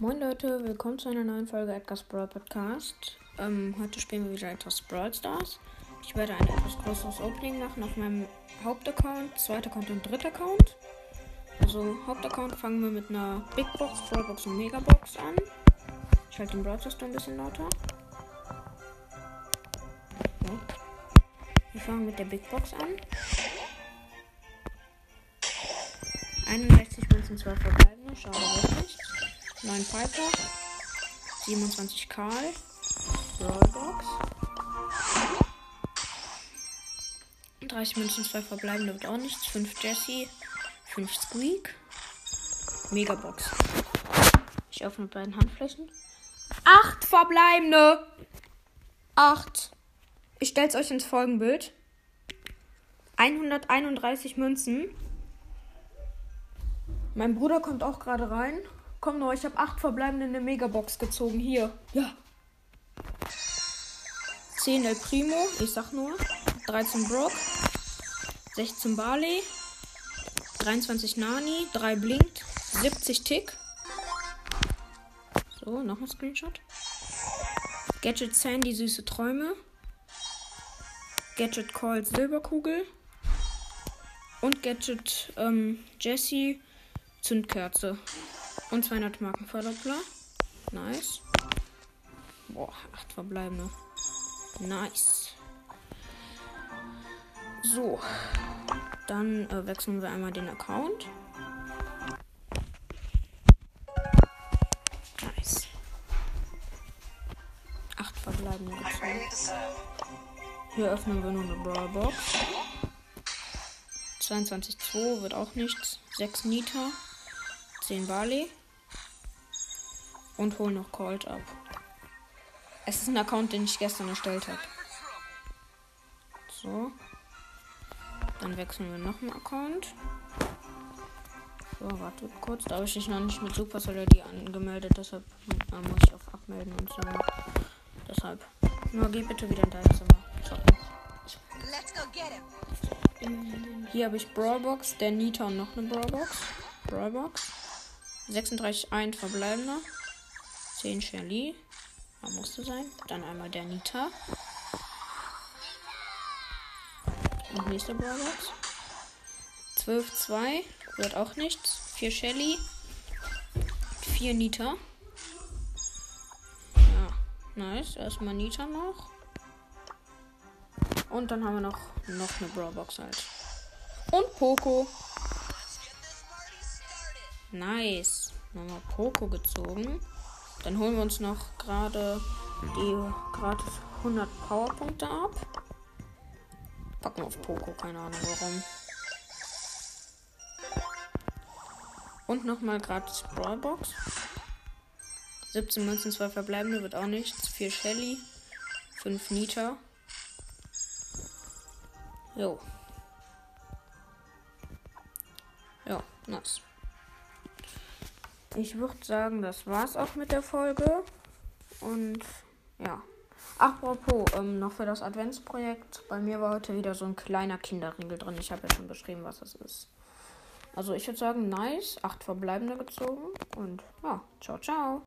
Moin Leute, willkommen zu einer neuen Folge Edgar's Brawl Podcast. Ähm, heute spielen wir wieder etwas Brawl Stars. Ich werde ein etwas größeres Opening machen auf meinem Hauptaccount, zweiter Account und dritter Account. Also Hauptaccount fangen wir mit einer Big Box, Box und Megabox an. Ich halte den Broadcast ein bisschen lauter. So. Wir fangen mit der Big Box an. 61 Münzen, 12 verbleibende, schade nicht. 9 Piper, 27 Karl, Brawlbox, 30 Münzen, 2 verbleibende wird auch nichts, 5 Jesse, 5 Squeak, Megabox. Ich öffne mit beiden Handflächen. 8 verbleibende! 8. Ich stell's euch ins Folgenbild. 131 Münzen. Mein Bruder kommt auch gerade rein. Komm nur, ich habe acht verbleibende in der Megabox gezogen. Hier. Ja. 10 El Primo, ich sag nur. 13 Brock. 16 Barley. 23 Nani. 3 Blinkt. 70 Tick. So, noch ein Screenshot. Gadget Sandy, süße Träume. Gadget Call Silberkugel. Und Gadget ähm, Jessie Zündkerze. Und 200 Marken Förderplan. Nice. Boah, 8 verbleibende. Nice. So. Dann äh, wechseln wir einmal den Account. Nice. 8 verbleibende. Hier öffnen wir nur eine Brawlbox. 22,2 wird auch nichts. 6 Nita. 10 Barley. Und holen noch Cold ab. Es ist ein Account, den ich gestern erstellt habe. So. Dann wechseln wir noch einen Account. So, warte kurz. Da habe ich mich noch nicht mit Supercell ID angemeldet. Deshalb äh, muss ich auf Abmelden und so. Deshalb. Nur geh bitte wieder in dein Zimmer. Hier habe ich Brawlbox, der Nita und noch eine Brawlbox. Brawlbox. 36 ein verbleibender. 10 Shelly. Da musste sein. Dann einmal der Nita. Und nächste Brawlbox. 12 2 wird auch nichts. 4 Shelly. 4 Nita. Ja, nice. Erstmal Nita noch. Und dann haben wir noch, noch eine Brawlbox halt. Und Poco. Nice. Nochmal Poco gezogen. Dann holen wir uns noch gerade die gratis 100 Powerpunkte ab. Packen auf Poco, keine Ahnung warum. Und nochmal gratis Brawlbox. 17 Münzen, 2 verbleibende, wird auch nichts. 4 Shelly, 5 Nita. Jo. Ja, nice. Ich würde sagen, das war's auch mit der Folge. Und ja. Apropos, ähm, noch für das Adventsprojekt. Bei mir war heute wieder so ein kleiner Kinderriegel drin. Ich habe ja schon beschrieben, was das ist. Also ich würde sagen, nice. Acht verbleibende gezogen. Und ja, ciao, ciao.